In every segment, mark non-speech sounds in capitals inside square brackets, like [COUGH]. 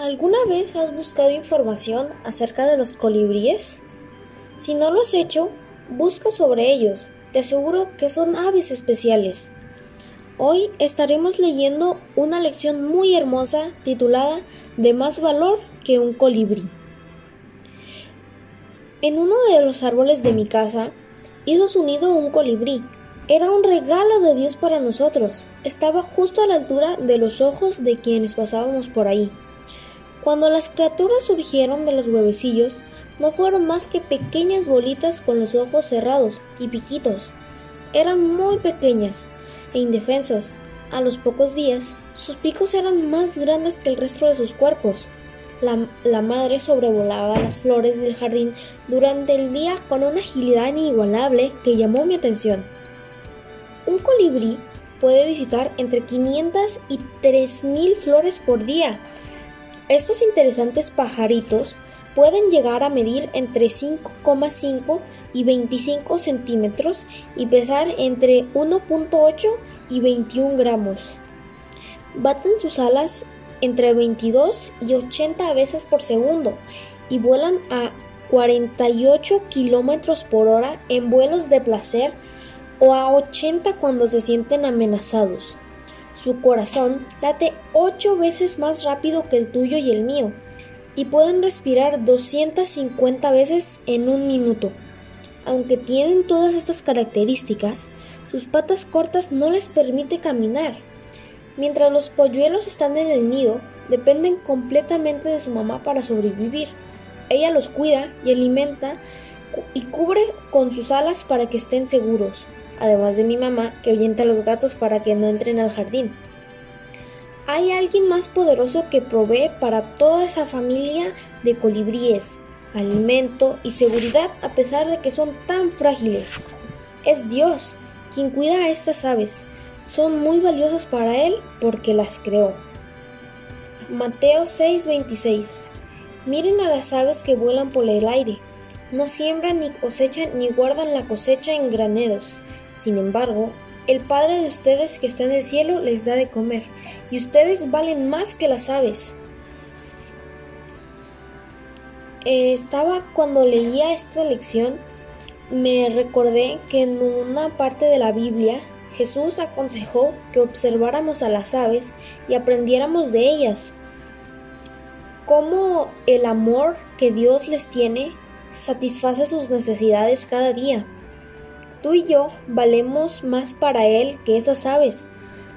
¿Alguna vez has buscado información acerca de los colibríes? Si no lo has hecho, busca sobre ellos. Te aseguro que son aves especiales. Hoy estaremos leyendo una lección muy hermosa titulada De más valor que un colibrí. En uno de los árboles de mi casa hizo su nido un colibrí. Era un regalo de Dios para nosotros. Estaba justo a la altura de los ojos de quienes pasábamos por ahí. Cuando las criaturas surgieron de los huevecillos, no fueron más que pequeñas bolitas con los ojos cerrados y piquitos. Eran muy pequeñas e indefensos. A los pocos días, sus picos eran más grandes que el resto de sus cuerpos. La, la, madre sobrevolaba las flores del jardín durante el día con una agilidad inigualable que llamó mi atención. Un colibrí puede visitar entre 500 y 3.000 flores por día estos interesantes pajaritos pueden llegar a medir entre 5,5 y 25 centímetros y pesar entre 1.8 y 21 gramos. Baten sus alas entre 22 y 80 veces por segundo y vuelan a 48 kilómetros por hora en vuelos de placer o a 80 cuando se sienten amenazados. Su corazón late ocho veces más rápido que el tuyo y el mío, y pueden respirar 250 veces en un minuto. Aunque tienen todas estas características, sus patas cortas no les permite caminar. Mientras los polluelos están en el nido, dependen completamente de su mamá para sobrevivir. Ella los cuida y alimenta y cubre con sus alas para que estén seguros además de mi mamá, que ahuyenta a los gatos para que no entren al jardín. Hay alguien más poderoso que provee para toda esa familia de colibríes, alimento y seguridad a pesar de que son tan frágiles. Es Dios quien cuida a estas aves. Son muy valiosas para Él porque las creó. Mateo 6:26 Miren a las aves que vuelan por el aire. No siembran ni cosechan ni guardan la cosecha en graneros sin embargo, el Padre de ustedes que está en el cielo les da de comer, y ustedes valen más que las aves. Eh, estaba cuando leía esta lección, me recordé que en una parte de la Biblia Jesús aconsejó que observáramos a las aves y aprendiéramos de ellas, cómo el amor que Dios les tiene satisface sus necesidades cada día. Tú y yo valemos más para Él que esas aves.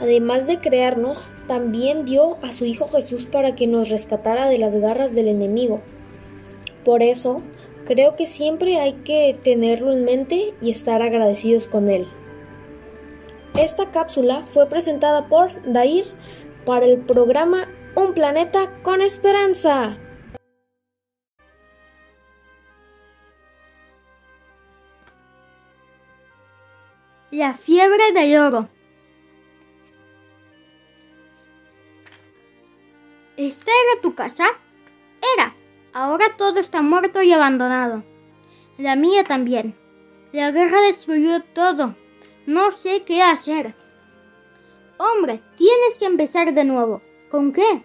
Además de crearnos, también dio a su Hijo Jesús para que nos rescatara de las garras del enemigo. Por eso, creo que siempre hay que tenerlo en mente y estar agradecidos con Él. Esta cápsula fue presentada por Dair para el programa Un planeta con esperanza. La fiebre del oro. ¿Esta era tu casa? Era. Ahora todo está muerto y abandonado. La mía también. La guerra destruyó todo. No sé qué hacer. Hombre, tienes que empezar de nuevo. ¿Con qué?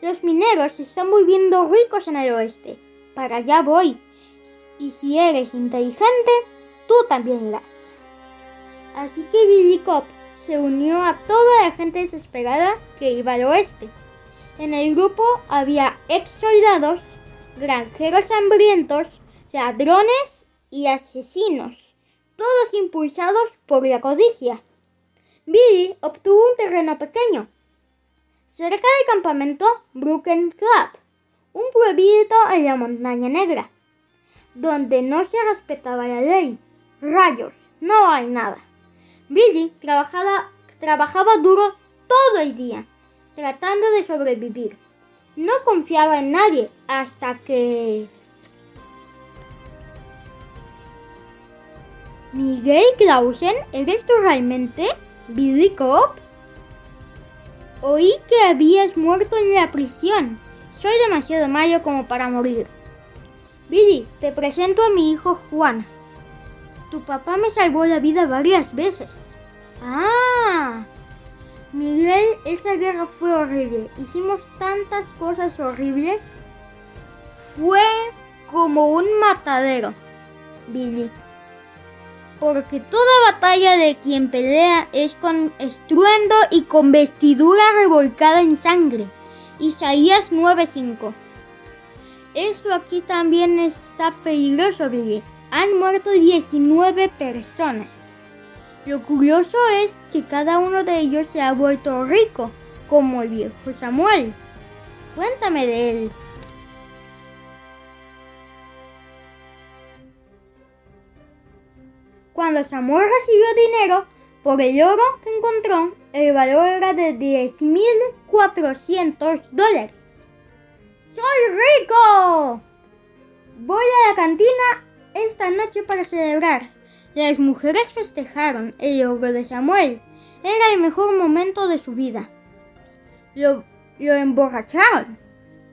Los mineros están volviendo ricos en el oeste. Para allá voy. Y si eres inteligente, tú también las. Así que Billy Cop se unió a toda la gente desesperada que iba al oeste. En el grupo había ex soldados, granjeros hambrientos, ladrones y asesinos, todos impulsados por la codicia. Billy obtuvo un terreno pequeño, cerca del campamento Broken Club, un pueblito en la montaña negra, donde no se respetaba la ley. Rayos, no hay nada. Billy trabajaba, duro todo el día, tratando de sobrevivir. No confiaba en nadie hasta que... Miguel Clausen, ¿eres tú realmente? Billy Cobb? Oí que habías muerto en la prisión. Soy demasiado malo como para morir. Billy, te presento a mi hijo Juan. Tu papá me salvó la vida varias veces. Ah. Miguel, esa guerra fue horrible. Hicimos tantas cosas horribles. Fue como un matadero, Billy. Porque toda batalla de quien pelea es con estruendo y con vestidura revolcada en sangre. Isaías 9:5. Esto aquí también está peligroso, Billy. Han muerto 19 personas. Lo curioso es que cada uno de ellos se ha vuelto rico, como el viejo Samuel. Cuéntame de él. Cuando Samuel recibió dinero por el oro que encontró, el valor era de 10.400 dólares. ¡Soy rico! Voy a la cantina esta noche para celebrar. Las mujeres festejaron el logro de Samuel. Era el mejor momento de su vida. Lo, lo emborracharon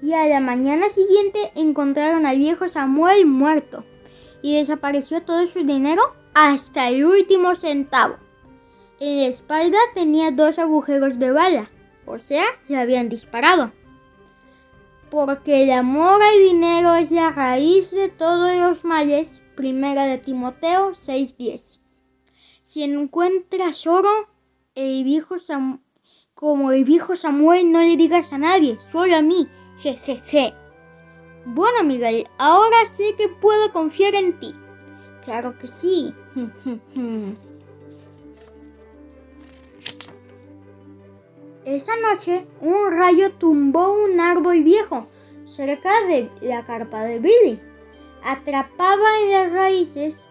y a la mañana siguiente encontraron al viejo Samuel muerto y desapareció todo su dinero hasta el último centavo. En la espalda tenía dos agujeros de bala, o sea, le habían disparado. Porque el amor al dinero es la raíz de todos los males, primera de Timoteo 6:10. Si encuentras oro, el viejo como el viejo Samuel no le digas a nadie, solo a mí, jejeje. Bueno, Miguel, ahora sé que puedo confiar en ti. Claro que sí. [LAUGHS] [LAUGHS] Esa noche, un rayo tumbó un árbol viejo cerca de la carpa de Billy. Atrapada en las raíces,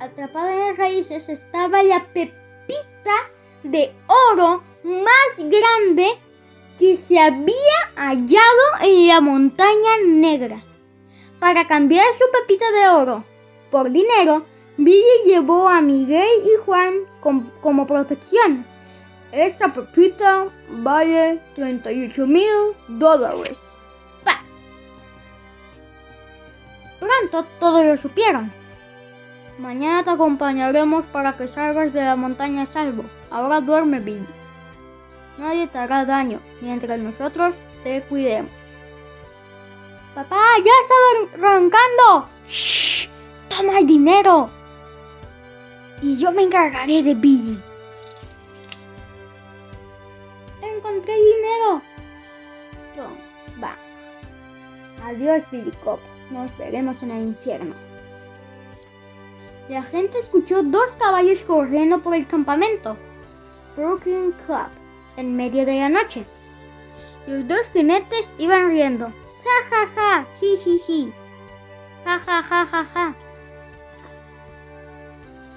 atrapada en las raíces estaba la pepita de oro más grande que se había hallado en la montaña negra. Para cambiar su pepita de oro por dinero, Billy llevó a Miguel y Juan com como protección. Esta pepita vale 38 mil dólares. Paz. Pronto todos lo supieron. Mañana te acompañaremos para que salgas de la montaña a salvo. Ahora duerme, Billy. Nadie te hará daño mientras nosotros te cuidemos. Papá, ya está roncando. ¡Shh! Toma el dinero. Y yo me encargaré de Billy. Encontré dinero. Toma, va. Adiós, Billy Cop. Nos veremos en el infierno. La gente escuchó dos caballos corriendo por el campamento. Brooklyn Club en medio de la noche. Los dos jinetes iban riendo. Ja ja ja, ji ji ji. Ja ja ja ja ja.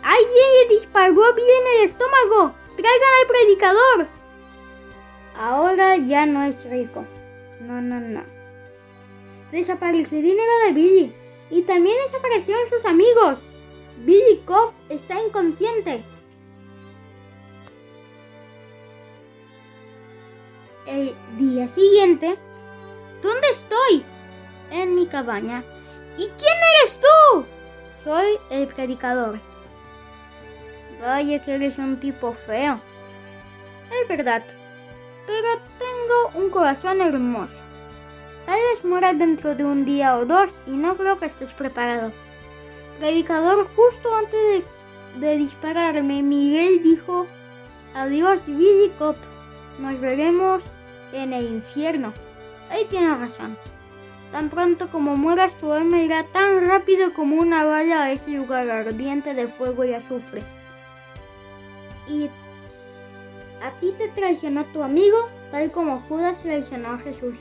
¡Alguien le disparó bien el estómago! ¡Traigan al predicador! Ahora ya no es rico. No, no, no. Desapareció el dinero de Billy. Y también desaparecieron sus amigos. Billy Cobb está inconsciente. El día siguiente, ¿dónde estoy? En mi cabaña. ¿Y quién eres tú? Soy el predicador. Vaya que eres un tipo feo. Es verdad, pero tengo un corazón hermoso. Tal vez muera dentro de un día o dos y no creo que estés preparado. Predicador, justo antes de, dispararme, Miguel dijo, adiós Billy Cop, nos veremos en el infierno. Ahí tiene razón. Tan pronto como mueras, tu alma irá tan rápido como una bala a ese lugar ardiente de fuego y azufre. Y a ti te traicionó tu amigo, tal como Judas traicionó a Jesús.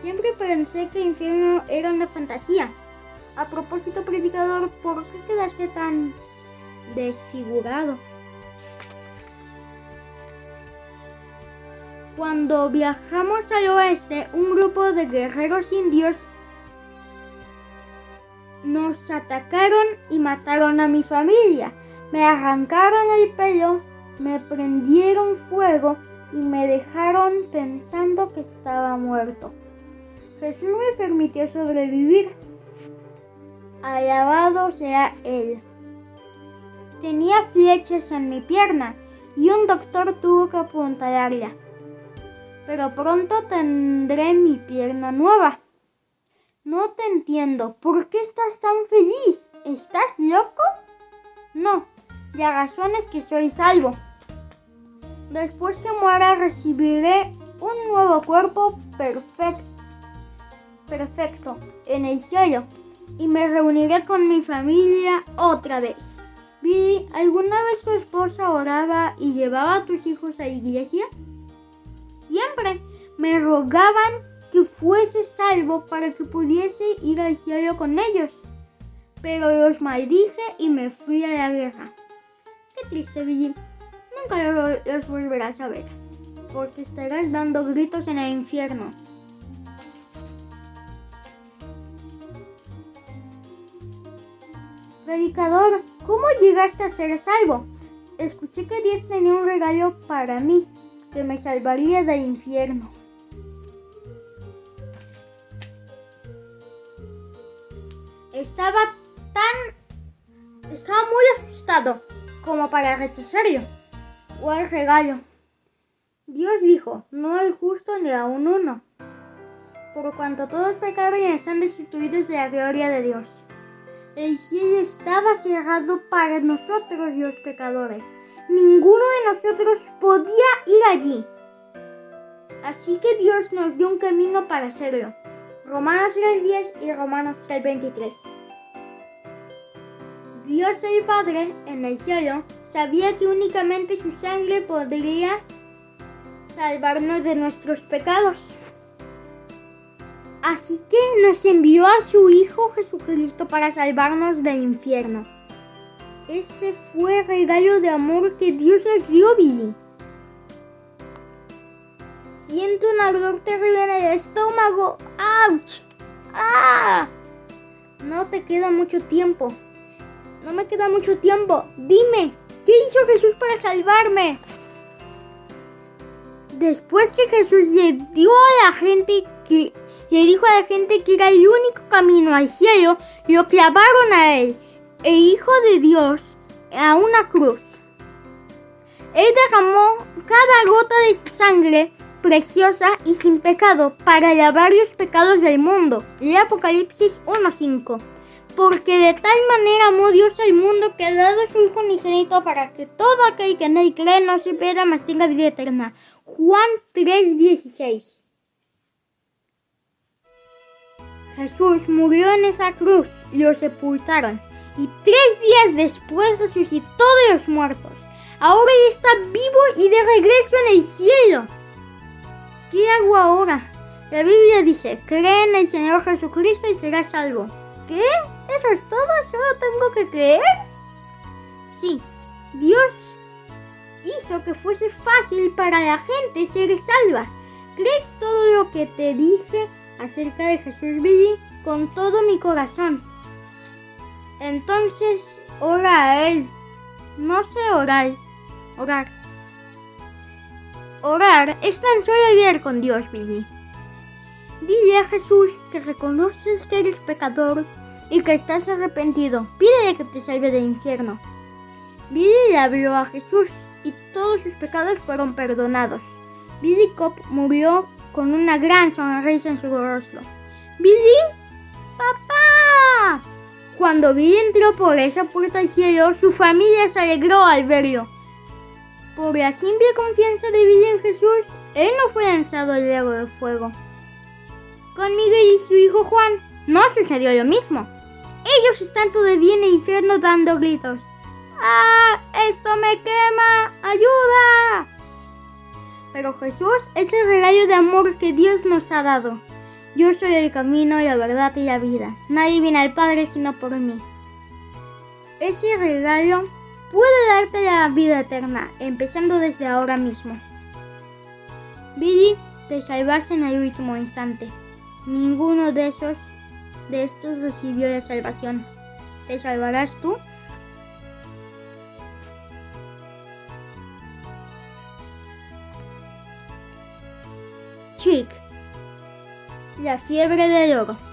Siempre pensé que el infierno era una fantasía. A propósito, predicador, ¿por qué quedaste tan desfigurado? Cuando viajamos al oeste, un grupo de guerreros indios nos atacaron y mataron a mi familia. Me arrancaron el pelo, me prendieron fuego y me dejaron pensando que estaba muerto. Jesús me permitió sobrevivir. Alabado sea Él. Tenía flechas en mi pierna y un doctor tuvo que apuntalarla. Pero pronto tendré mi pierna nueva. No te entiendo. ¿Por qué estás tan feliz? ¿Estás loco? No, la razón es que soy salvo. Después que muera recibiré un nuevo cuerpo perfecto, perfecto en el cielo y me reuniré con mi familia otra vez. Billy, ¿alguna vez tu esposa oraba y llevaba a tus hijos a la iglesia? Siempre me rogaban que fuese salvo para que pudiese ir al cielo con ellos. Pero los maldije y me fui a la guerra. Qué triste, Billy. Nunca los volverás a ver, porque estarás dando gritos en el infierno. Predicador, ¿cómo llegaste a ser salvo? Escuché que Dios tenía un regalo para mí, que me salvaría del infierno. Estaba tan... Estaba muy asustado como para rechazarlo. O regalo. Dios dijo, no hay justo ni aún uno. Por cuanto todos pecaron y están destituidos de la gloria de Dios. El cielo estaba cerrado para nosotros los pecadores. Ninguno de nosotros podía ir allí. Así que Dios nos dio un camino para hacerlo. Romanos 3.10 y Romanos 3.23. Dios el Padre en el cielo sabía que únicamente su sangre podría salvarnos de nuestros pecados. Así que nos envió a su Hijo Jesucristo para salvarnos del infierno. Ese fue el regalo de amor que Dios nos dio, Billy. Siento un ardor terrible en el estómago. ¡Auch! ¡Ah! No te queda mucho tiempo. No me queda mucho tiempo. Dime, ¿qué hizo Jesús para salvarme? Después que Jesús le dio a la gente que le dijo a la gente que era el único camino al cielo, lo clavaron a él, el Hijo de Dios, a una cruz. Él derramó cada gota de sangre preciosa y sin pecado para lavar los pecados del mundo. El Apocalipsis 1.5. Porque de tal manera amó Dios al mundo que ha dado su Hijo unigénito para que todo aquel que en él cree no se pierda, mas tenga vida eterna. Juan 3:16 Jesús murió en esa cruz y lo sepultaron. Y tres días después resucitó de los muertos. Ahora ya está vivo y de regreso en el cielo. ¿Qué hago ahora? La Biblia dice, cree en el Señor Jesucristo y serás salvo. ¿Qué? ¿Eso es todo? ¿Solo tengo que creer? Sí, Dios hizo que fuese fácil para la gente ser salva. ¿Crees todo lo que te dije acerca de Jesús Billy con todo mi corazón? Entonces, ora a Él. No sé orar. Orar. Orar es tan solo hablar con Dios, Billy. Dile a Jesús que reconoces que eres pecador y que estás arrepentido. Pídele que te salve del infierno. Billy le habló a Jesús y todos sus pecados fueron perdonados. Billy Cop murió con una gran sonrisa en su rostro. ¡Billy! ¡Papá! Cuando Billy entró por esa puerta al cielo, su familia se alegró al verlo. Por la simple confianza de Billy en Jesús, él no fue lanzado al lago de fuego. Con Miguel y su hijo Juan no sucedió lo mismo. Ellos están todavía en el infierno dando gritos. ¡Ah! ¡Esto me quema! ¡Ayuda! Pero Jesús es el regalo de amor que Dios nos ha dado. Yo soy el camino, la verdad y la vida. Nadie viene al Padre sino por mí. Ese regalo puede darte la vida eterna, empezando desde ahora mismo. Billy te salvarse en el último instante. Ninguno de esos de estos recibió la salvación. ¿Te salvarás tú? Chick. La fiebre del oro.